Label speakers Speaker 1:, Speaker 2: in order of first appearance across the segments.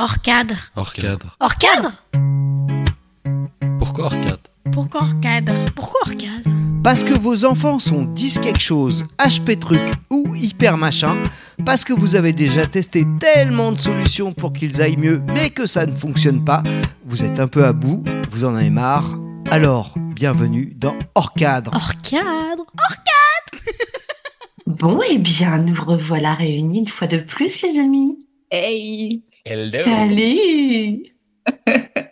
Speaker 1: Hors cadre.
Speaker 2: Hors cadre.
Speaker 1: Hors cadre
Speaker 2: Pourquoi hors cadre?
Speaker 1: Pourquoi hors cadre? Pourquoi hors cadre?
Speaker 3: Parce que vos enfants sont 10 quelque chose, HP truc ou hyper machin. Parce que vous avez déjà testé tellement de solutions pour qu'ils aillent mieux, mais que ça ne fonctionne pas. Vous êtes un peu à bout, vous en avez marre. Alors, bienvenue dans Hors cadre.
Speaker 1: Hors cadre
Speaker 4: Bon, eh bien, nous revoilà réunis une fois de plus, les amis.
Speaker 5: Hey
Speaker 6: Hello.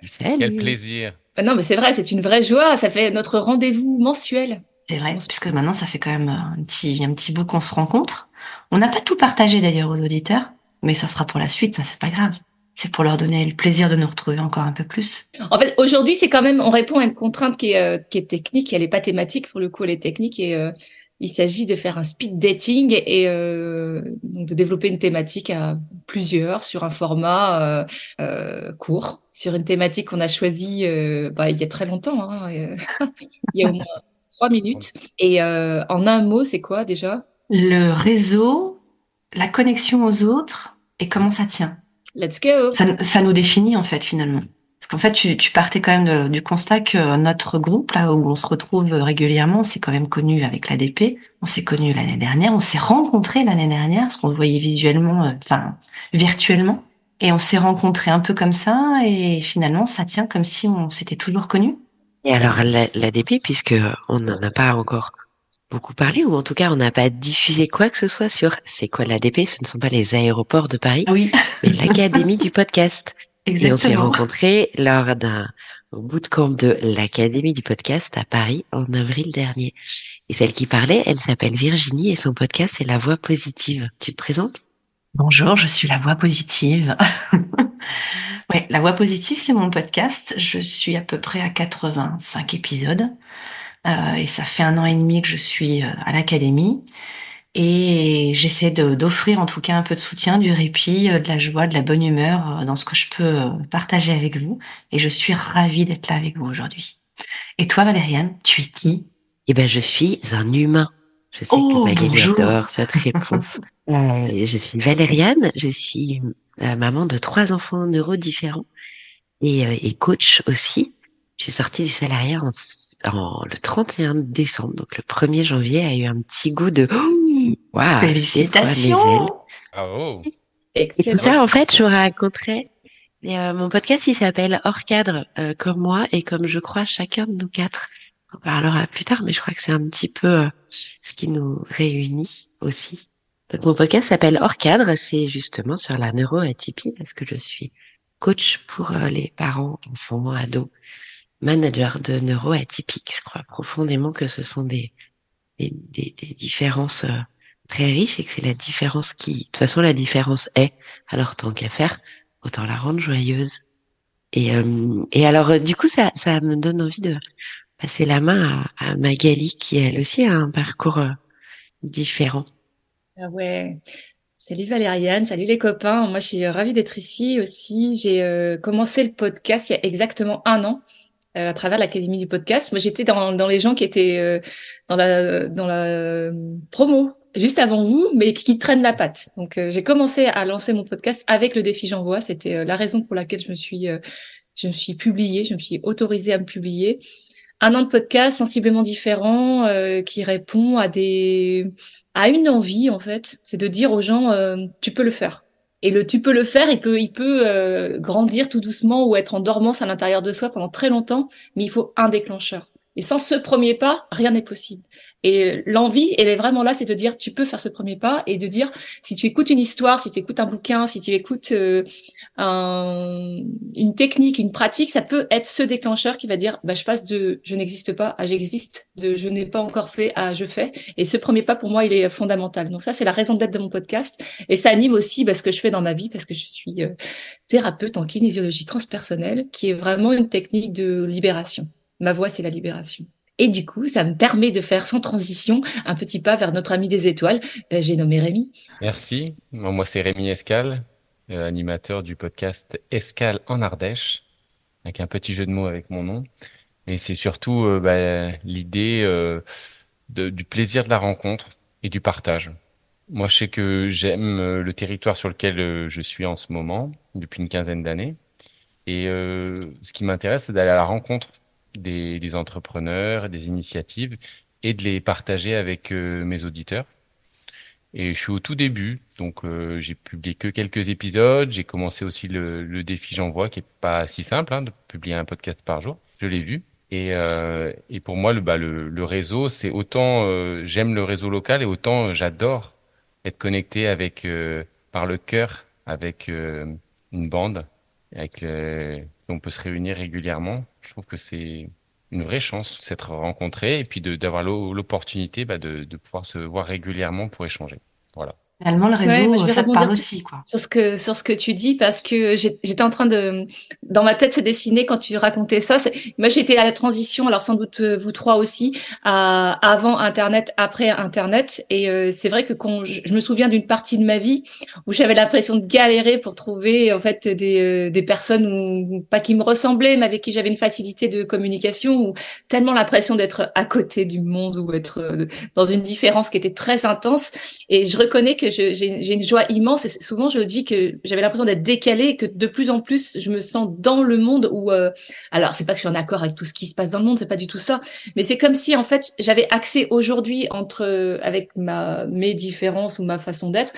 Speaker 4: Salut
Speaker 6: Quel plaisir.
Speaker 5: Ah Non, mais c'est vrai, c'est une vraie joie. Ça fait notre rendez-vous mensuel.
Speaker 4: C'est vrai, puisque maintenant, ça fait quand même un petit, un petit bout qu'on se rencontre. On n'a pas tout partagé d'ailleurs aux auditeurs, mais ça sera pour la suite, ça c'est pas grave. C'est pour leur donner le plaisir de nous retrouver encore un peu plus.
Speaker 5: En fait, aujourd'hui, c'est quand même, on répond à une contrainte qui est, euh, qui est technique. Elle n'est pas thématique pour le coup, elle est technique et euh, il s'agit de faire un speed dating et euh, de développer une thématique à plusieurs sur un format euh, euh, court, sur une thématique qu'on a choisie bah, il y a très longtemps. Hein, il y a au moins trois minutes. Et en un mot, c'est quoi déjà?
Speaker 4: Le réseau, la connexion aux autres et comment ça tient?
Speaker 5: Let's go.
Speaker 4: Ça, ça nous définit en fait finalement. Parce qu'en fait, tu, tu partais quand même de- du constat que notre groupe, là où on se retrouve régulièrement, on s'est quand même connu avec l'ADP. On s'est connu l'année dernière, on s'est rencontrés l'année dernière, parce qu'on se voyait visuellement, euh, enfin virtuellement. Et on s'est rencontrés un peu comme ça, et finalement, ça tient comme si on s'était toujours connus.
Speaker 7: Et alors la- l'ADP, puisque on n'en a pas encore beaucoup parlé, ou en tout cas on n'a pas diffusé quoi que ce soit sur c'est quoi l'ADP, ce ne sont pas les aéroports de Paris,
Speaker 4: Oui,
Speaker 7: mais l'Académie du podcast. Et on s'est rencontrés lors d'un bootcamp de l'Académie du podcast à Paris en avril dernier. Et celle qui parlait, elle s'appelle Virginie et son podcast c'est La Voix Positive. Tu te présentes?
Speaker 4: Bonjour, je suis la voix positive. ouais, la voix positive, c'est mon podcast. Je suis à peu près à 85 épisodes. Euh, et ça fait un an et demi que je suis euh, à l'académie. Et j'essaie d'offrir en tout cas un peu de soutien, du répit, euh, de la joie, de la bonne humeur euh, dans ce que je peux euh, partager avec vous. Et je suis ravie d'être là avec vous aujourd'hui. Et toi, Valériane, tu es qui?
Speaker 7: Eh ben, je suis un humain. Je sais
Speaker 4: Oh,
Speaker 7: que Magali adore cette réponse. Euh, je suis Valériane, je suis euh, maman de trois enfants neurodifférents et, euh, et coach aussi. J'ai sorti du salariat en, en- le 31 décembre, donc le 1er janvier a eu un petit goût de waouh,
Speaker 4: Félicitations.
Speaker 6: Bravo.
Speaker 7: Et tout ça, en fait, je vous raconterai. Et, euh, mon podcast, il s'appelle Hors cadre, euh, comme moi et comme je crois chacun de nous quatre. On parlera plus tard, mais je crois que c'est un petit peu euh, ce qui nous réunit aussi. Donc mon podcast s'appelle Hors cadre, c'est justement sur la neuroatypie parce que je suis coach pour euh, les parents, enfants, ados, managers de neuroatypiques. Je crois profondément que ce sont des des, des, des différences euh, très riches et que c'est la différence qui, de toute façon, la différence est. Alors tant qu'à faire, autant la rendre joyeuse. Et, euh, et alors, euh, du coup, ça, ça me donne envie de passer la main à, à Magali, qui elle aussi a un parcours euh, différent.
Speaker 5: Ah ouais. Salut Valériane, salut les copains. Moi, je suis ravie d'être ici aussi. J'ai euh, commencé le podcast il y a exactement un an euh, à travers l'Académie du podcast. Moi, j'étais dans, dans les gens qui étaient euh, dans la dans la euh, promo juste avant vous, mais qui traînent la patte. Donc, euh, j'ai commencé à lancer mon podcast avec le défi J'envoie. C'était euh, la raison pour laquelle je me suis euh, je me suis publiée, je me suis autorisée à me publier. Un an de podcast sensiblement différent qui répond à des à une envie en fait, c'est de dire aux gens tu peux le faire. Et le tu peux le faire, il peut il peut grandir tout doucement ou être en dormance à l'intérieur de soi pendant très longtemps, mais il faut un déclencheur. Et sans ce premier pas, rien n'est possible. Et l'envie, elle est vraiment là, c'est de dire tu peux faire ce premier pas et de dire si tu écoutes une histoire, si tu écoutes un bouquin, si tu écoutes euh, un- une technique, une pratique, ça peut être ce déclencheur qui va dire bah je passe de je n'existe pas à j'existe, de je n'ai pas encore fait à je fais. Et ce premier pas pour moi, il est fondamental. Donc ça, c'est la raison d'être de mon podcast et ça anime aussi bah, ce que je fais dans ma vie parce que je suis euh, thérapeute en kinésiologie transpersonnelle, qui est vraiment une technique de libération. Ma voix, c'est la libération. Et du coup, ça me permet de faire sans transition un petit pas vers notre ami des étoiles. Euh, J'ai nommé Rémi.
Speaker 6: Merci. Moi, c'est Rémi Escal, euh, animateur du podcast Escal en Ardèche, avec un petit jeu de mots avec mon nom. Et c'est surtout euh, bah, l'idée du plaisir de la rencontre et du partage. Moi, je sais que j'aime le territoire sur lequel je suis en ce moment, depuis une quinzaine d'années. Et ce qui m'intéresse, c'est d'aller à la rencontre des, des entrepreneurs, des initiatives, et de les partager avec euh, mes auditeurs. Et je suis au tout début, donc euh, j'ai publié que quelques épisodes. J'ai commencé aussi le, le défi J'envoie, qui est pas si simple, hein, de publier un podcast par jour. Je l'ai vu. Et, euh, et pour moi, le, bah, le, le réseau, c'est autant euh, j'aime le réseau local et autant j'adore être connecté avec euh, par le cœur avec euh, une bande, avec on peut se réunir régulièrement. Je trouve que c'est une vraie chance s'être rencontrés et puis d'avoir l'o- l'opportunité bah, de, de pouvoir se voir régulièrement pour échanger. Voilà.
Speaker 4: Finalement, le réseau,
Speaker 5: moi, je vais
Speaker 4: ça te parle aussi, quoi.
Speaker 5: sur ce que sur ce que tu dis parce que j'étais en train de dans ma tête se dessiner quand tu racontais ça. Moi, j'étais à la transition, alors sans doute euh, vous trois aussi, à avant Internet, après Internet, et euh, c'est vrai que quand je, je me souviens d'une partie de ma vie où j'avais l'impression de galérer pour trouver en fait des euh, des personnes ou pas qui me ressemblaient, mais avec qui j'avais une facilité de communication, ou tellement l'impression d'être à côté du monde ou être euh, dans une différence qui était très intense. Et je reconnais que j'ai une joie immense. Et souvent, je dis que j'avais l'impression d'être décalée et que de plus en plus, je me sens dans le monde où, euh, alors, c'est pas que je suis en accord avec tout ce qui se passe dans le monde, c'est pas du tout ça. Mais c'est comme si, en fait, j'avais accès aujourd'hui entre, euh, avec ma, mes différences ou ma façon d'être,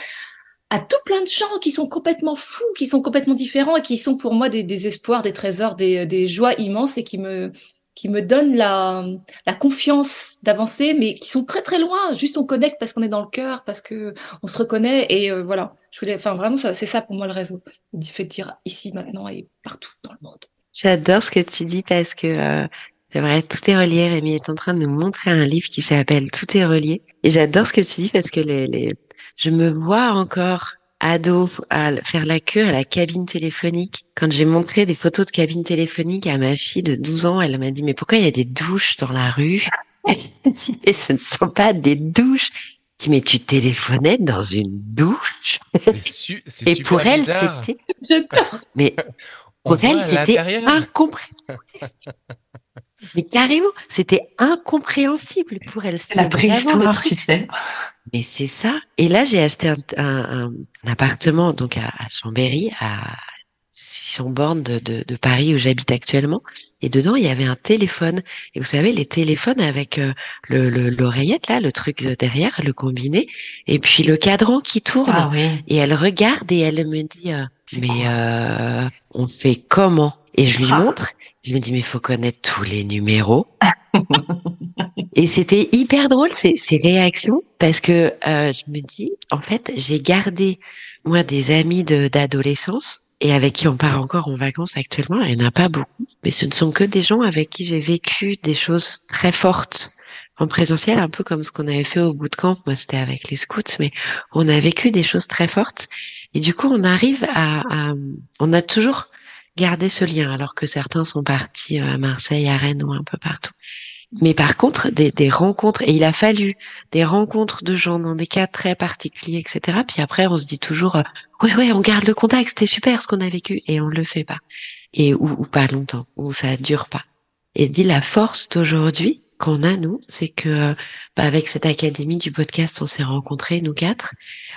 Speaker 5: à tout plein de gens qui sont complètement fous, qui sont complètement différents et qui sont pour moi des, espoirs, des trésors, des joies immenses et qui me, qui me donnent la, la confiance d'avancer, mais qui sont très très loin. Juste on connecte parce qu'on est dans le cœur, parce que on se reconnaît et euh, voilà. Je voulais, enfin vraiment c'est ça pour moi le réseau, le fait dire ici maintenant et partout dans le monde.
Speaker 7: J'adore ce que tu dis parce que euh, c'est vrai, tout est relié. Rémi est en train de nous montrer un livre qui s'appelle Tout est relié. Et j'adore ce que tu dis parce que les, les... je me vois encore ado à faire la queue à la cabine téléphonique. Quand j'ai montré des photos de cabine téléphonique à ma fille de 12 ans, elle m'a dit mais pourquoi il y a des douches dans la rue? Et ce ne sont pas des douches. Je dis mais tu téléphonais dans une douche?
Speaker 6: Su-
Speaker 7: Et
Speaker 6: super
Speaker 7: pour elle
Speaker 6: bizarre.
Speaker 7: c'était
Speaker 5: J'adore.
Speaker 7: mais
Speaker 6: On
Speaker 7: pour elle, c'était incompréhensible. Mais carrément, c'était incompréhensible pour elle.
Speaker 4: C'est la préhistoire, tu sais.
Speaker 7: Mais c'est ça. Et là, j'ai acheté un, un- un- appartement donc à, à Chambéry, à 600 bornes de, de, de Paris où j'habite actuellement. Et dedans, il y avait un téléphone. Et vous savez, les téléphones avec euh, le le- l'oreillette là, le truc de derrière, le combiné, et puis le cadran qui tourne.
Speaker 4: Ah oui.
Speaker 7: Et elle regarde et elle me dit, euh, mais euh, on fait comment? Et je lui
Speaker 4: Ah.
Speaker 7: montre. Je me dis, mais faut connaître tous les numéros. et c'était hyper drôle ces, ces réactions parce que euh, je me dis, en fait, j'ai gardé moi des amis d'adolescence et avec qui on part encore en vacances actuellement. Il n'y en a pas beaucoup, mais ce ne sont que des gens avec qui j'ai vécu des choses très fortes en présentiel, un peu comme ce qu'on avait fait au bootcamp. Moi, c'était avec les scouts, mais on a vécu des choses très fortes. Et du coup, on arrive à, à- on a toujours gardé ce lien, alors que certains sont partis euh, à Marseille, à Rennes ou un peu partout. Mais par contre, des, des rencontres, et il a fallu des rencontres de gens dans des cas très particuliers, etc. Puis après, on se dit toujours, euh, ouais, ouais, on garde le contact, c'était super ce qu'on a vécu, et on le fait pas. Et ou, ou pas longtemps, ou ça dure pas. Et dit la force d'aujourd'hui qu'on a nous, c'est que euh, bah, avec cette académie du podcast, on s'est rencontrés nous quatre.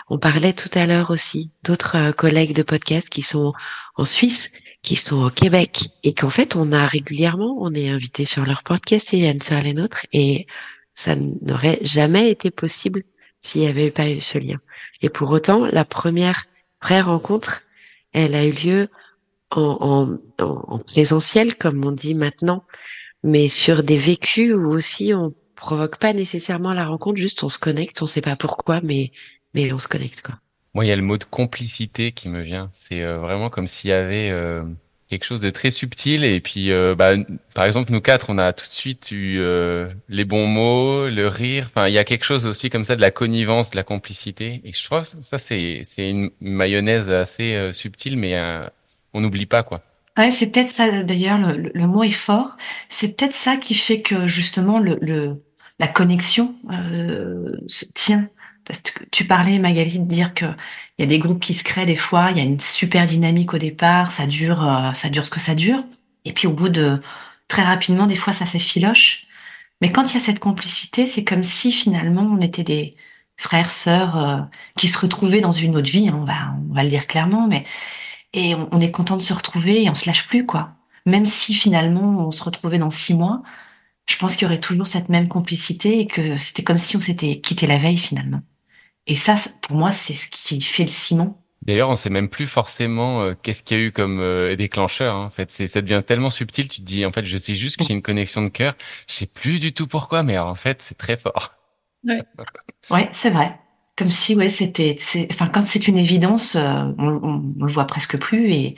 Speaker 7: On parlait tout à l'heure aussi d'autres euh, collègues de podcast qui sont en Suisse, qui sont au Québec, et qu'en fait on a régulièrement, on est invité sur leur podcast et viennent sur les nôtres, et ça n'aurait jamais été possible s'il n'y avait pas eu ce lien. Et pour autant, la première vraie rencontre, elle a eu lieu en, en, en, en présentiel, comme on dit maintenant, mais sur des vécus où aussi on provoque pas nécessairement la rencontre, juste on se connecte, on sait pas pourquoi, mais mais on se connecte quoi.
Speaker 6: Moi, il y a le mot de complicité qui me vient. C'est euh, vraiment comme s'il y avait euh, quelque chose de très subtil. Et puis, euh, bah, par exemple, nous quatre, on a tout de suite eu euh, les bons mots, le rire. Enfin, il y a quelque chose aussi comme ça de la connivence, de la complicité. Et je trouve que ça, c'est c'est une mayonnaise assez euh, subtile, mais euh, on n'oublie pas quoi.
Speaker 4: Ouais, c'est peut-être ça, d'ailleurs, le, le- mot est fort. C'est peut-être ça qui fait que, justement, le, le, la connexion se tient. Tu parlais, Magali, de dire que il y a des groupes qui se créent des fois, il y a une super dynamique au départ, ça dure, euh, ça dure ce que ça dure. Et puis au bout de très rapidement, des fois, ça s'effiloche. Mais quand il y a cette complicité, c'est comme si finalement on était des frères, sœurs, euh, qui se retrouvaient dans une autre vie, hein, on va, on va le dire clairement, mais et on, est content de se retrouver et on se lâche plus, quoi. Même si finalement on se retrouvait dans six mois, je pense qu'il y aurait toujours cette même complicité et que c'était comme si on s'était quitté la veille finalement. Et ça, pour moi, c'est ce qui fait le ciment.
Speaker 6: D'ailleurs, on sait même plus forcément euh, qu'est-ce qu'il y a eu comme euh, déclencheur. Hein. En fait, c'est ça devient tellement subtil. Tu te dis, en fait, je sais juste que j'ai une connexion de cœur. Je sais plus du tout pourquoi, mais en fait, c'est très fort.
Speaker 4: Ouais, ouais c'est vrai. Comme si, ouais, c'était, enfin, quand c'est une évidence, euh, on, on, on, le voit presque plus et,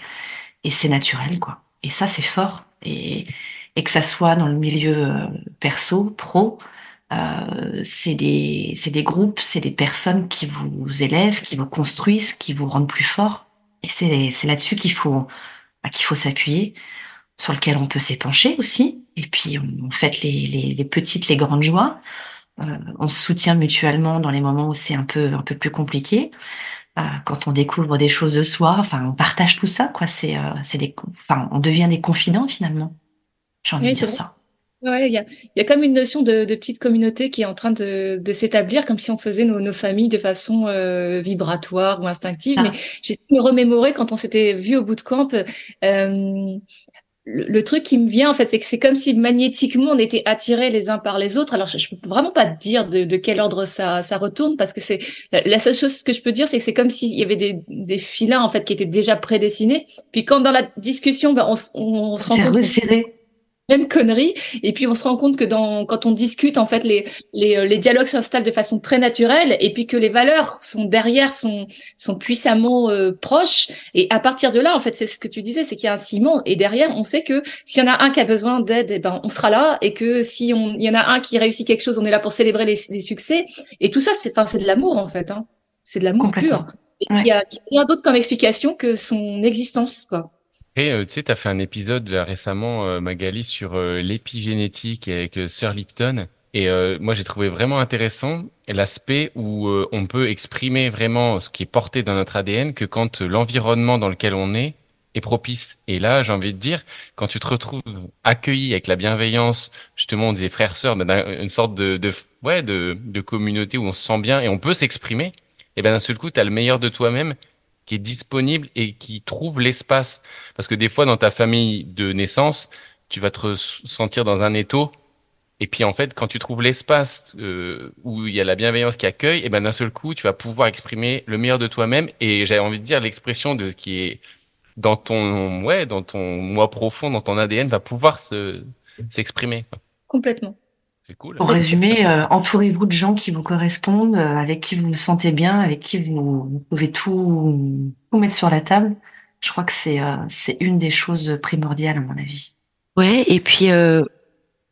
Speaker 4: et c'est naturel, quoi. Et ça, c'est fort. Et, et que ça soit dans le milieu euh, perso, pro, euh, c'est des, c'est des groupes, c'est des personnes qui vous élèvent, qui vous construisent, qui vous rendent plus fort. Et c'est, c'est là-dessus qu'il faut, bah, qu'il faut s'appuyer, sur lequel on peut s'épancher aussi. Et puis, on, fait les, les, les petites, les grandes joies. Euh, on se soutient mutuellement dans les moments où c'est un peu, un peu plus compliqué. Euh, quand on découvre des choses de soi, enfin, on partage tout ça, quoi. C'est, euh, c'est des, enfin, on devient des confidents finalement. J'ai envie de dire ça.
Speaker 5: Ouais, il y a, y a comme une notion de, de, petite communauté qui est en train de, de s'établir, comme si on faisait nos, nos familles de façon euh, vibratoire ou instinctive. Ah. Mais j'ai me remémorer quand on s'était vu au bout de camp, euh, le, truc qui me vient en fait, c'est que c'est comme si magnétiquement on était attirés les uns par les autres. Alors je, je peux vraiment pas te dire de, de, quel ordre ça, ça retourne parce que c'est la seule chose que je peux dire, c'est que c'est comme s'il y avait des, des filins en fait qui étaient déjà prédessinés. Puis quand dans la discussion, ben, on, on, se rend compte même connerie. Et puis on se rend compte que dans quand on discute, en fait, les les, euh, les dialogues s'installent de façon très naturelle, et puis que les valeurs sont derrière, sont sont puissamment euh, proches. Et à partir de là, en fait, c'est ce que tu disais, c'est qu'il y a un ciment. Et derrière, on sait que s'il y en a un qui a besoin d'aide, eh ben on sera là, et que si on il y en a un qui réussit quelque chose, on est là pour célébrer les, les succès. Et tout ça, c'est enfin c'est de l'amour en fait. Hein. C'est de l'amour pur. Il y a rien d'autre comme explication que son existence, quoi.
Speaker 6: Et euh, tu sais, tu as fait un épisode là, récemment, euh, Magali, sur euh, l'épigénétique avec Sir Lipton. Et moi, j'ai trouvé vraiment intéressant l'aspect où on peut exprimer vraiment ce qui est porté dans notre ADN que quand l'environnement dans lequel on est est propice. Et là, j'ai envie de dire, quand tu te retrouves accueilli avec la bienveillance, justement, disait frères, sœurs, une sorte de, de, ouais, de, de communauté où on se sent bien et on peut s'exprimer, et ben d'un seul coup, tu as le meilleur de toi-même qui est disponible et qui trouve l'espace. Parce que des fois, dans ta famille de naissance, tu vas te sentir dans un étau. Et puis en fait, quand tu trouves l'espace euh, où il y a la bienveillance qui accueille, et ben d'un seul coup, tu vas pouvoir exprimer le meilleur de toi-même. Et j'avais envie de dire l'expression de qui est dans ton ouais, dans ton moi profond, dans ton ADN, va pouvoir se s'exprimer.
Speaker 5: Complètement.
Speaker 4: Cool. Pour résumer, euh, entourez-vous de gens qui vous correspondent, euh, avec qui vous vous sentez bien, avec qui vous, pouvez tout, tout, mettre sur la table. Je crois que c'est euh, c'est une des choses primordiales à mon avis.
Speaker 7: Ouais, et puis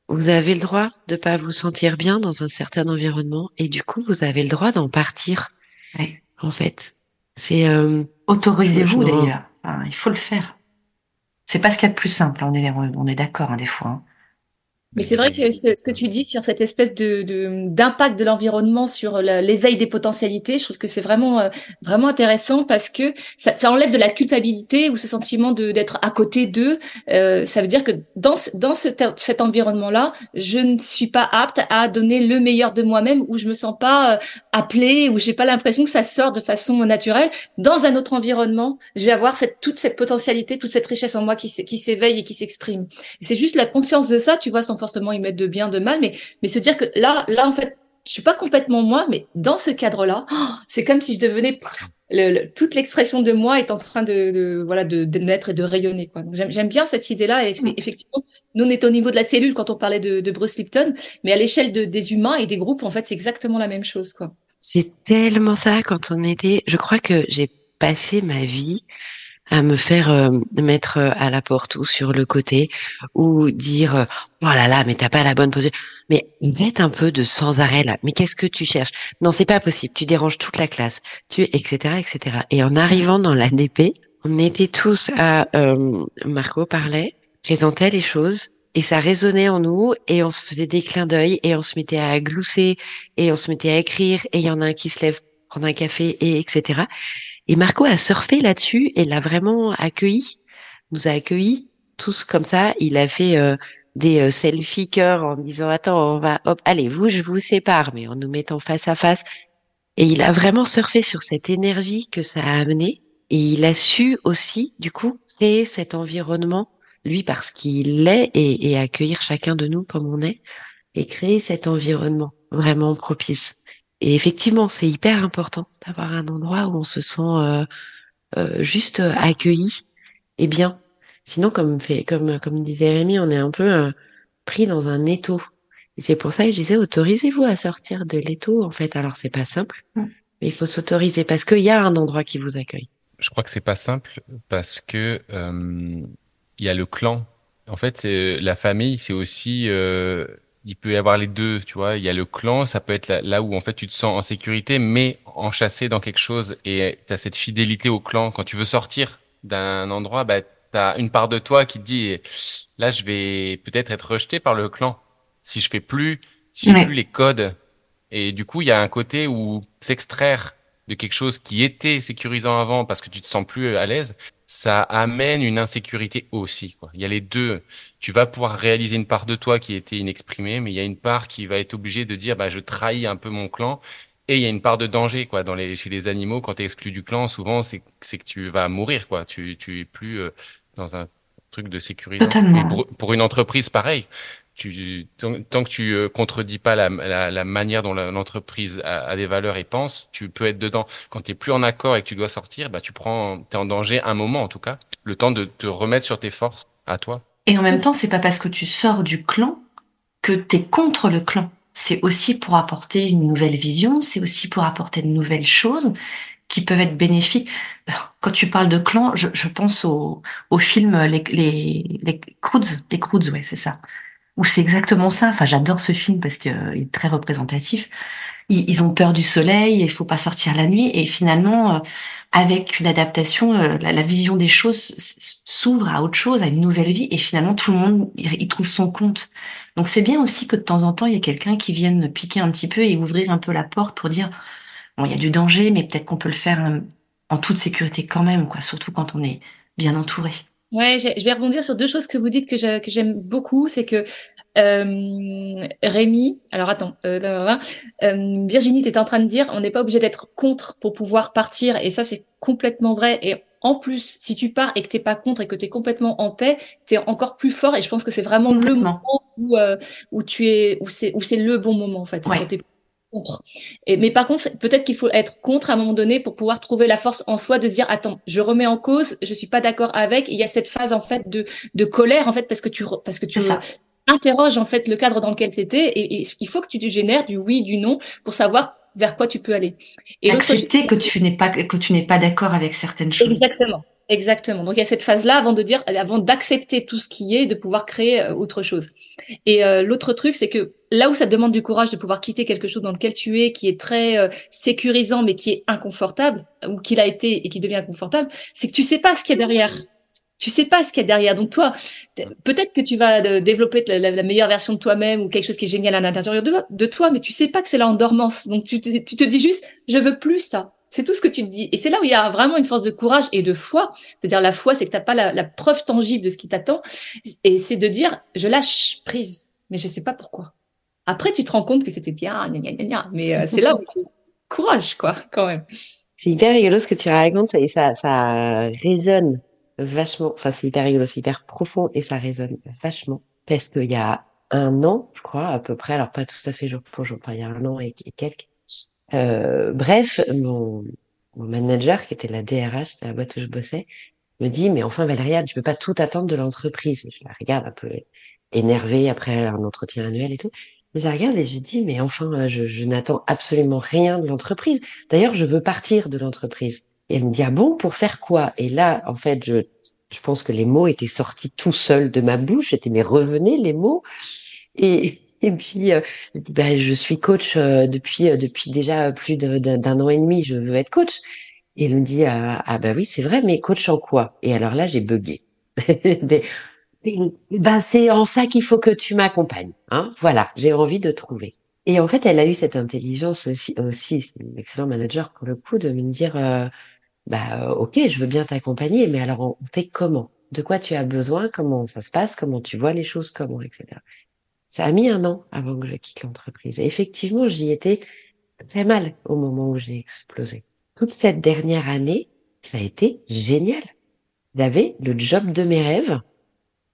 Speaker 7: vous avez le droit de pas vous sentir bien dans un certain environnement, et du coup vous avez le droit d'en partir.
Speaker 4: Ouais.
Speaker 7: En fait, c'est
Speaker 4: autorisez-vous d'ailleurs. Enfin, il faut le faire. C'est pas ce qu'il y a de plus simple. On est on est d'accord hein, des fois. Hein.
Speaker 5: Mais c'est vrai que ce, que tu dis sur cette espèce de d'impact de, l'environnement sur l'éveil des potentialités, je trouve que c'est vraiment euh, vraiment intéressant parce que ça, ça, enlève de la culpabilité ou ce sentiment de d'être à côté d'eux. Euh, ça veut dire que dans dans ce, cet environnement-là, je ne suis pas apte à donner le meilleur de moi-même ou je me sens pas euh, appelée ou j'ai pas l'impression que ça sort de façon naturelle. Dans un autre environnement, je vais avoir cette toute cette potentialité, toute cette richesse en moi qui qui s'éveille et qui s'exprime. C'est juste la conscience de ça, tu vois, sans forcément y mettre de bien, de mal, mais, mais se dire que là, là, en fait, je suis pas complètement moi, mais dans ce cadre-là, c'est comme si je devenais le, toute l'expression de moi est en train de, de voilà de, de, naître et de rayonner. Quoi. J'aime bien cette idée-là. Et mm. effectivement, nous on est au niveau de la cellule quand on parlait de, de Bruce Lipton, mais à l'échelle de, des humains et des groupes, en fait, c'est exactement la même chose. Quoi.
Speaker 7: C'est tellement ça quand on était. Je crois que j'ai passé ma vie à me faire euh, mettre euh, à la porte ou sur le côté ou dire euh, oh là là mais t'as pas la bonne posture. Mais mets un peu de sans arrêt là. Mais qu'est-ce que tu cherches? Non c'est pas possible. Tu déranges toute la classe. Tu etc etc et en arrivant dans l'ADP on était tous à Marco parlait présentait les choses et ça résonnait en nous et on se faisait des clins d'œil et on se mettait à glousser et on se mettait à écrire et il y en a un qui se lève prendre un café et etc et Marco a surfé là-dessus et l'a vraiment accueilli, nous a accueillis tous comme ça. Il a fait euh, des euh, selfie cœurs en disant attends on va hop allez vous je vous sépare mais en nous mettant face à face. Et il a vraiment surfé sur cette énergie que ça a amené. Et il a su aussi, du coup, créer cet environnement, lui parce qu'il l'est, et, et accueillir chacun de nous comme on est, et créer cet environnement vraiment propice. Et effectivement, c'est hyper important d'avoir un endroit où on se sent euh, euh, juste accueilli et bien. Sinon, comme fait, comme comme disait Rémi, on est un peu euh, pris dans un étau. Et c'est pour ça que je disais, autorisez-vous à sortir de l'étau. En fait, alors c'est pas simple, mais il faut s'autoriser parce qu'il y a un endroit qui vous accueille.
Speaker 6: Je crois que c'est pas simple parce que euh, il y a le clan. En fait, euh, la famille, c'est aussi, euh, il peut y avoir les deux, tu vois. Il y a le clan, ça peut être là, là où en fait tu te sens en sécurité, mais enchâssé dans quelque chose et tu as cette fidélité au clan. Quand tu veux sortir d'un endroit, bah, tu as une part de toi qui te dit, là, je vais peut-être être rejeté par le clan si je fais plus, si
Speaker 4: Ouais.
Speaker 6: plus les codes. Et du coup, il y a un côté où s'extraire de quelque chose qui était sécurisant avant parce que tu te sens plus à l'aise, ça amène une insécurité aussi, quoi. Il y a les deux. Tu vas pouvoir réaliser une part de toi qui était inexprimée, mais il y a une part qui va être obligée de dire, bah, je trahis un peu mon clan. Et il y a une part de danger, quoi. Dans les, chez les animaux, quand tu es exclu du clan, souvent, c'est, c'est que tu vas mourir, quoi. Tu, tu es plus euh, dans un truc de. Et pour, pour une entreprise, pareil. Tu, tant, que tu euh, contredis pas la, manière dont l'entreprise a, des valeurs et pense, tu peux être dedans. Quand tu es plus en accord et que tu dois sortir, bah tu prends, t'es en danger un moment en tout cas, le temps de te remettre sur tes forces à toi.
Speaker 4: Et en même temps, c'est pas parce que tu sors du clan que t'es contre le clan. C'est aussi pour apporter une nouvelle vision, c'est aussi pour apporter de nouvelles choses qui peuvent être bénéfiques. Quand tu parles de clan, je, pense au, au film Les, les, les Croods, les Croods, ouais, c'est ça. Où c'est exactement ça. Enfin, j'adore ce film parce qu'il est très représentatif. Ils, ont peur du soleil, il faut pas sortir la nuit, et finalement, euh, avec une adaptation, euh, la, vision des choses s'ouvre à autre chose, à une nouvelle vie, et finalement tout le monde il, il trouve son compte. Donc c'est bien aussi que de temps en temps il y ait quelqu'un qui vienne piquer un petit peu et ouvrir un peu la porte pour dire bon il y a du danger, mais peut-être qu'on peut le faire en toute sécurité quand même, quoi. Surtout quand on est bien entouré.
Speaker 5: Ouais, je vais rebondir sur deux choses que vous dites que j'ai- que j'aime beaucoup. C'est que euh, Rémi, alors attends, euh, là, là, là, euh, Virginie, tu étais en train de dire, on n'est pas obligé d'être contre pour pouvoir partir, et ça c'est complètement vrai. Et en plus, si tu pars et que t'es pas contre et que tu es complètement en paix, tu es encore plus fort. Et je pense que c'est vraiment le moment où, euh, où tu es, où c'est, où c'est le bon moment en fait.
Speaker 4: Ouais.
Speaker 5: quand contre. Et, mais par contre, peut-être qu'il faut être contre à un moment donné pour pouvoir trouver la force en soi de se dire attends, je remets en cause, je suis pas d'accord avec. Il y a cette phase en fait de de colère en fait parce que tu parce que tu
Speaker 4: ça.
Speaker 5: interroges en fait le cadre dans lequel c'était et, et il faut que tu te génères du oui, du non pour savoir vers quoi tu peux aller. Et
Speaker 4: Accepter que tu n'es pas que tu n'es pas d'accord avec certaines choses.
Speaker 5: Exactement. Exactement. Donc il y a cette phase-là avant de dire, avant d'accepter tout ce qui est, de pouvoir créer euh, autre chose. Et euh, l'autre truc, c'est que là où ça te demande du courage de pouvoir quitter quelque chose dans lequel tu es, qui est très euh, sécurisant mais qui est inconfortable, ou qu'il a été et qui devient inconfortable, c'est que tu sais pas ce qu'il y a derrière. Tu sais pas ce qu'il y a derrière. Donc toi, peut-être que tu vas euh, développer la, la- la meilleure version de toi-même ou quelque chose qui est génial à l'intérieur de, de toi, mais tu sais pas que c'est là en dormance. Donc tu te, tu te dis juste, je veux plus ça. C'est tout ce que tu te dis. Et c'est là où il y a vraiment une force de courage et de foi. C'est-à-dire la foi, c'est que t'as pas la, la preuve tangible de ce qui t'attend. Et c'est de dire, je lâche prise, mais je sais pas pourquoi. Après, tu te rends compte que c'était bien, gna, gna, gna, mais euh, c'est là où courage, quoi, quand même.
Speaker 7: C'est hyper rigolo ce que tu racontes et ça, ça résonne vachement. Enfin, c'est hyper rigolo, c'est hyper profond et ça résonne vachement. Parce qu'il y a un an, je crois, à peu près, alors pas tout à fait jour pour jour, enfin, il y a un an et, quelques. Euh, bref, mon, mon manager, qui était la DRH de la boîte où je bossais, me dit, mais enfin, Valéria, tu peux pas tout attendre de l'entreprise. Je la regarde un peu énervée après un entretien annuel et tout. Je regarde et je dis, mais enfin, je, je n'attends absolument rien de l'entreprise. D'ailleurs, je veux partir de l'entreprise. Et elle me dit, ah bon, pour faire quoi? Et là, en fait, je, je pense que les mots étaient sortis tout seuls de ma bouche. J'étais, mais revenez les mots. Et, et puis, euh, ben, je suis coach euh, depuis, euh, depuis déjà plus d'un an et demi. Je veux être coach. Et elle me dit, ah, ah bah oui, c'est vrai, mais coach en quoi? Et alors là, j'ai bugué. Ben, c'est en ça qu'il faut que tu m'accompagnes. Hein voilà, j'ai envie de trouver. Et en fait, elle a eu cette intelligence aussi, aussi c'est une excellente manager pour le coup, de me dire, euh, bah euh, ok, je veux bien t'accompagner, mais alors on fait comment? De quoi tu as besoin? Comment ça se passe? Comment tu vois les choses? Comment, etc. Ça a mis un an avant que je quitte l'entreprise. Et effectivement, j'y étais très mal au moment où j'ai explosé. Toute cette dernière année, ça a été génial. J'avais le job de mes rêves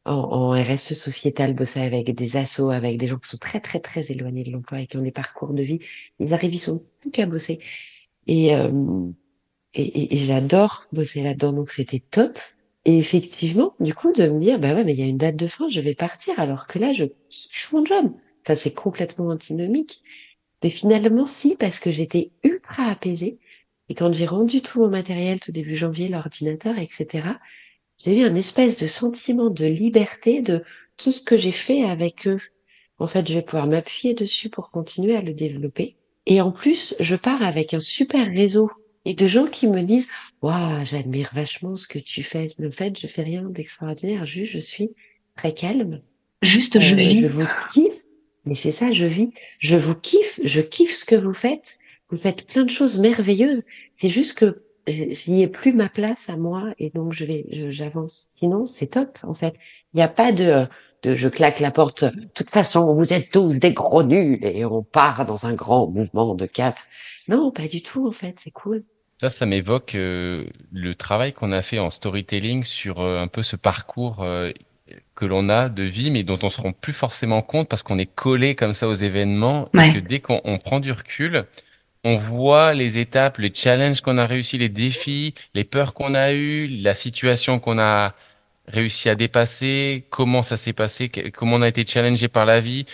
Speaker 7: en, en RSE sociétal, bosser avec des assos, avec des gens qui sont très très très éloignés de l'emploi et qui ont des parcours de vie. Ils arrivent, ils sont plus qu'à bosser. Et, euh, et, et, et j'adore bosser là-dedans, donc c'était top. Et effectivement, du coup, de me dire, bah ouais, mais il y a une date de fin, je vais partir, alors que là, je kiffe mon job. Enfin, c'est complètement antinomique. Mais finalement, si, parce que j'étais ultra apaisée. Et quand j'ai rendu tout mon matériel tout début janvier, l'ordinateur, etc., j'ai eu un espèce de sentiment de liberté de tout ce que j'ai fait avec eux. En fait, je vais pouvoir m'appuyer dessus pour continuer à le développer. Et en plus, je pars avec un super réseau et de gens qui me disent, waouh, j'admire vachement ce que tu fais. En fait, je fais rien d'extraordinaire, juste je suis très calme.
Speaker 4: Juste, je
Speaker 7: Euh,
Speaker 4: vis.
Speaker 7: je vous kiffe. Mais c'est ça, je vis. Je vous kiffe, je kiffe ce que vous faites. Vous faites plein de choses merveilleuses. C'est juste que euh, j'y ai plus ma place à moi et donc je vais, je- j'avance. Sinon, c'est top, en fait. Il n'y a pas de, de je claque la porte. De toute façon, vous êtes tous des gros nuls et on part dans un grand mouvement de cap. Non, pas du tout, en fait. C'est cool.
Speaker 6: Ça, ça m'évoque euh, le travail qu'on a fait en storytelling sur euh, un peu ce parcours euh, que l'on a de vie, mais dont on se rend plus forcément compte parce qu'on est collé comme ça aux événements
Speaker 4: Ouais.
Speaker 6: et que dès qu'on on prend du recul, on voit les étapes, les challenges qu'on a réussi, les défis, les peurs qu'on a eues, la situation qu'on a réussi à dépasser, comment ça s'est passé, comment on a été challengé par la vie,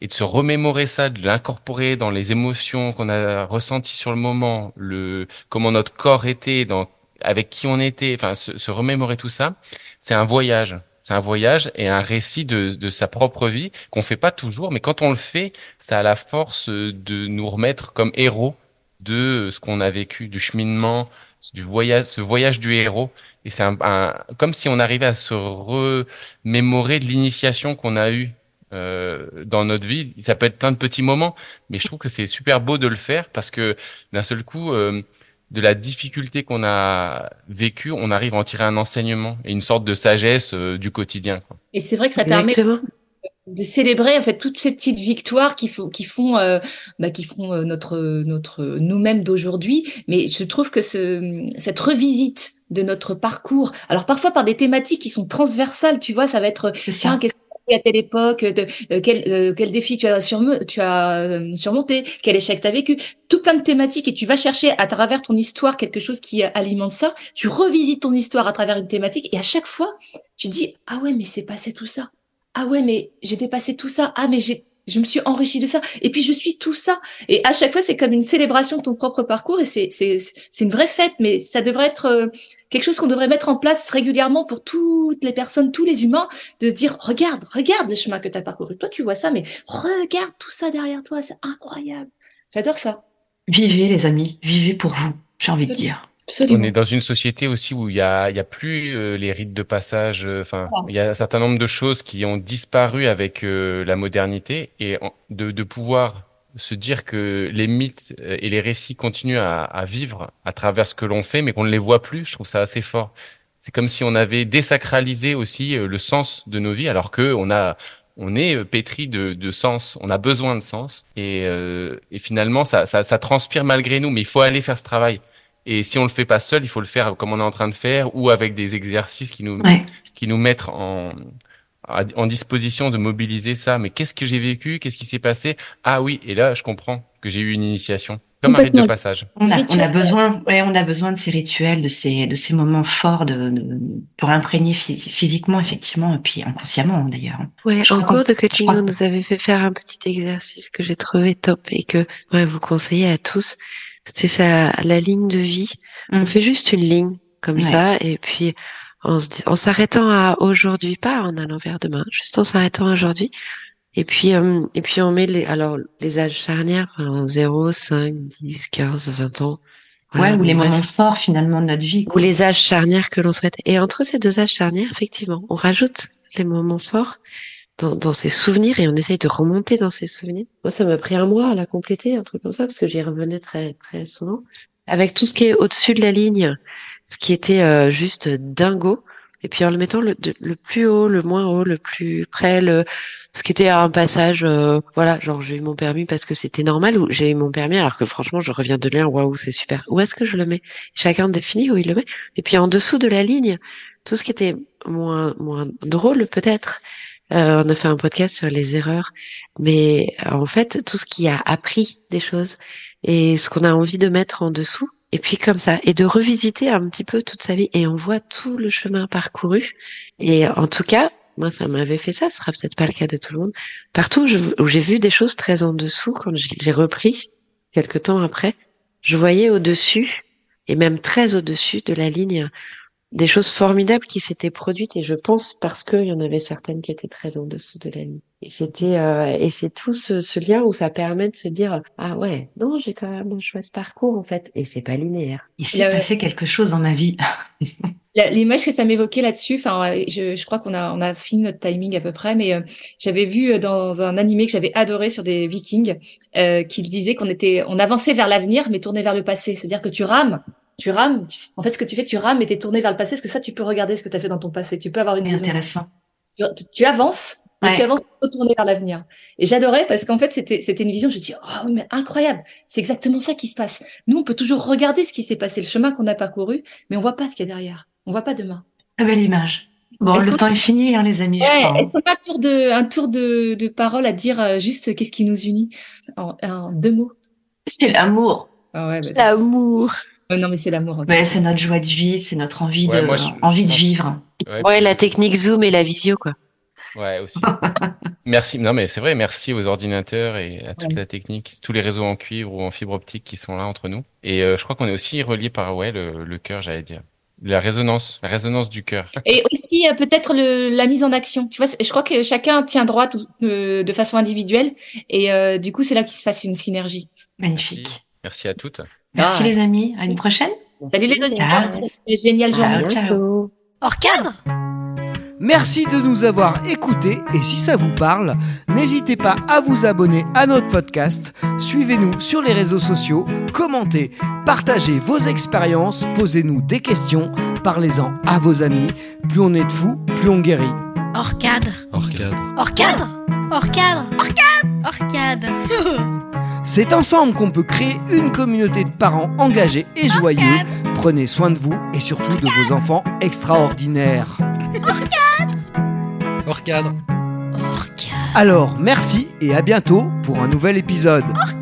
Speaker 6: et de se remémorer ça, de l'incorporer dans les émotions qu'on a ressenties sur le moment, le comment notre corps était, dans avec qui on était, enfin se remémorer tout ça, c'est un voyage. C'est un voyage et un récit de, de sa propre vie qu'on fait pas toujours, mais quand on le fait, ça a la force de nous remettre comme héros de ce qu'on a vécu, du cheminement, du voyage, ce voyage du héros. Et c'est un, un- comme si on arrivait à se remémorer de l'initiation qu'on a eue euh, dans notre vie. Ça peut être plein de petits moments, mais je trouve que c'est super beau de le faire parce que d'un seul coup, euh, de la difficulté qu'on a vécue, on arrive à en tirer un enseignement et une sorte de sagesse euh, du quotidien. quoi.
Speaker 5: Et c'est vrai que ça permet
Speaker 7: Exactement.
Speaker 5: de célébrer en fait toutes ces petites victoires qui font qui font euh, bah, qui font euh, notre notre nous-mêmes d'aujourd'hui mais je trouve que ce cette revisite de notre parcours alors parfois par des thématiques qui sont transversales tu vois ça va être tiens qu'est-ce à telle époque de, euh, quel euh, quel défi tu as tu as euh, surmonté quel échec tu as vécu tout plein de thématiques et tu vas chercher à travers ton histoire quelque chose qui alimente ça tu revisites ton histoire à travers une thématique et à chaque fois tu dis ah ouais mais c'est passé tout ça ah ouais, mais j'ai dépassé tout ça. Ah, mais j'ai, je me suis enrichi de ça. Et puis, je suis tout ça. Et à chaque fois, c'est comme une célébration de ton propre parcours et c'est, c'est, c'est une vraie fête, mais ça devrait être euh, quelque chose qu'on devrait mettre en place régulièrement pour toutes les personnes, tous les humains, de se dire, regarde, regarde le chemin que tu as parcouru. Toi, tu vois ça, mais regarde tout ça derrière toi. C'est incroyable. J'adore ça.
Speaker 4: Vivez, les amis. Vivez pour vous, j'ai envie de dire.
Speaker 5: Absolument.
Speaker 6: On est dans une société aussi où il y a, il y a plus euh, les rites de passage. euh, Enfin, il y a un certain nombre de choses qui ont disparu avec euh, la modernité et en- de, de pouvoir se dire que les mythes euh, et les récits continuent à, à vivre à travers ce que l'on fait, mais qu'on ne les voit plus. Je trouve ça assez fort. C'est comme si on avait désacralisé aussi euh, le sens de nos vies, alors que on a, on est euh, pétri de, de sens. On a besoin de sens et, euh, et finalement ça, ça, ça transpire malgré nous. Mais il faut aller faire ce travail. Et si on le fait pas seul, il faut le faire comme on est en train de faire ou avec des exercices qui nous,
Speaker 4: Ouais.
Speaker 6: qui nous mettent en, en disposition de mobiliser ça. Mais qu'est-ce que j'ai vécu? Qu'est-ce qui s'est passé? Ah oui, et là, je comprends que j'ai eu une initiation. Comme un rite de passage.
Speaker 4: On a, on a besoin, ouais, on a besoin de ces rituels, de ces, de ces moments forts de, de- pour imprégner phy- physiquement, effectivement, et puis inconsciemment d'ailleurs.
Speaker 7: Ouais,
Speaker 4: Je
Speaker 7: en cours de coaching, on nous avait fait faire un petit exercice que j'ai trouvé top et que ouais, vous conseillez à tous. C'était ça, la ligne de vie.
Speaker 4: Mm.
Speaker 7: On fait juste une ligne comme
Speaker 4: Ouais.
Speaker 7: ça et puis en en s'arrêtant à aujourd'hui, pas en allant vers demain, juste en s'arrêtant à aujourd'hui. Et puis euh, et puis on met les alors les âges charnières, enfin 0, 5, 10, 15, 20 ans. Voilà,
Speaker 4: ouais, ou les
Speaker 7: bref.
Speaker 4: moments forts finalement de notre vie.
Speaker 7: ou les âges charnières que l'on souhaite. Et entre ces deux âges charnières, effectivement, on rajoute les moments forts dans, dans ces souvenirs et on essaye de remonter dans ces souvenirs. Moi, ça m'a pris un mois à la compléter, un truc comme ça, parce que j'y revenais très très souvent. Avec tout ce qui est au-dessus de la ligne, ce qui était euh, juste dingo, Et puis en le mettant le, le plus haut, le moins haut, le plus près, le ce qui était un passage, euh, voilà, genre j'ai eu mon permis parce que c'était normal ou j'ai eu mon permis alors que franchement je reviens de lire, waouh c'est super. Où est-ce que je le mets? Chacun définit où il le met. Et puis en dessous de la ligne, tout ce qui était moins moins drôle peut-être. Euh, on a fait un podcast sur les erreurs, mais euh, en fait tout ce qui a appris des choses et ce qu'on a envie de mettre en dessous. Et puis comme ça, et de revisiter un petit peu toute sa vie, et on voit tout le chemin parcouru. Et en tout cas, moi, ça m'avait fait ça. Ce sera peut-être pas le cas de tout le monde. Partout où j'ai vu des choses très en dessous, quand j'ai repris quelques temps après, je voyais au-dessus et même très au-dessus de la ligne des choses formidables qui s'étaient produites. Et je pense parce qu'il y en avait certaines qui étaient très en dessous de la ligne. Et c'était euh, et c'est tout ce, ce lien où ça permet de se dire ah ouais non j'ai quand même un chouette parcours en fait et c'est pas linéaire.
Speaker 4: Il s'est
Speaker 5: a-
Speaker 4: passé quelque chose dans ma vie.
Speaker 5: L'image que ça m'évoquait là-dessus, enfin, je, je crois qu'on a, on a fini notre timing à peu près, mais euh, j'avais vu euh, dans un animé que j'avais adoré sur des Vikings, euh, qu'il disait qu'on était, on avançait vers l'avenir, mais tourné vers le passé. C'est-à-dire que tu rames, tu rames. tu- en fait, ce que tu fais, tu rames, et t'es tourné vers le passé, parce que ça, tu peux regarder ce que tu as fait dans ton passé? Tu peux avoir une
Speaker 4: C'est
Speaker 5: vision.
Speaker 4: intéressant.
Speaker 5: Tu, tu avances, mais
Speaker 4: Ouais.
Speaker 5: tu avances retourner vers l'avenir. Et j'adorais parce qu'en fait, c'était, c'était une vision. Je me dis, oh, mais incroyable. C'est exactement ça qui se passe. Nous, on peut toujours regarder ce qui s'est passé, le chemin qu'on a parcouru, mais on voit pas ce qu'il y a derrière. On voit pas demain.
Speaker 4: Très belle image. Bon,
Speaker 5: Est-ce
Speaker 4: le
Speaker 5: qu'on-
Speaker 4: temps est fini, hein, les amis, je
Speaker 5: Ouais,
Speaker 4: crois.
Speaker 5: est-ce qu'on a un tour de, un tour de, de parole à dire euh, juste qu'est-ce qui nous unit? En, en deux mots
Speaker 4: C'est l'amour.
Speaker 5: ah ouais, bah,
Speaker 7: L'amour.
Speaker 5: Euh, Non, mais c'est l'amour. ok.
Speaker 4: Ouais, c'est notre joie de vivre, c'est notre envie
Speaker 6: Ouais,
Speaker 4: de,
Speaker 6: moi, je-
Speaker 4: envie de vivre.
Speaker 6: Ouais,
Speaker 7: Ouais,
Speaker 6: puis-
Speaker 7: la technique Zoom et la visio quoi.
Speaker 6: Ouais, aussi. merci. Non, mais c'est vrai. Merci aux ordinateurs et à toute
Speaker 5: Ouais.
Speaker 6: la technique, tous les réseaux en cuivre ou en fibre optique qui sont là entre nous. Et euh, je crois qu'on est aussi reliés par ouais le, le cœur, j'allais dire. La résonance, la résonance du cœur.
Speaker 5: Et aussi euh, peut-être la mise en action. Tu vois, je crois que chacun tient droit tout- euh, de façon individuelle, et euh, du coup, c'est là qu'il se passe une synergie.
Speaker 4: Magnifique.
Speaker 6: Merci à toutes.
Speaker 4: Merci
Speaker 5: Ah.
Speaker 4: les amis. À une prochaine.
Speaker 5: Salut les auditeurs.
Speaker 4: Ciao.
Speaker 5: Génial
Speaker 4: Ciao.
Speaker 5: journée.
Speaker 7: Bientôt.
Speaker 1: Hors cadre
Speaker 3: Merci de nous avoir écoutés et si ça vous parle, n'hésitez pas à vous abonner à notre podcast, suivez-nous sur les réseaux sociaux, commentez, partagez vos expériences, posez-nous des questions, parlez-en à vos amis. Plus on est de fous, plus on guérit.
Speaker 1: Hors cadre
Speaker 2: Hors cadre.
Speaker 1: Hors cadre Hors cadre Hors cadre Hors cadre
Speaker 3: C'est ensemble qu'on peut créer une communauté de parents engagés et joyeux. Prenez soin de vous et surtout de vos enfants extraordinaires.
Speaker 2: Hors cadre.
Speaker 1: Hors cadre
Speaker 3: Alors, merci et à bientôt pour un nouvel épisode.
Speaker 1: Hors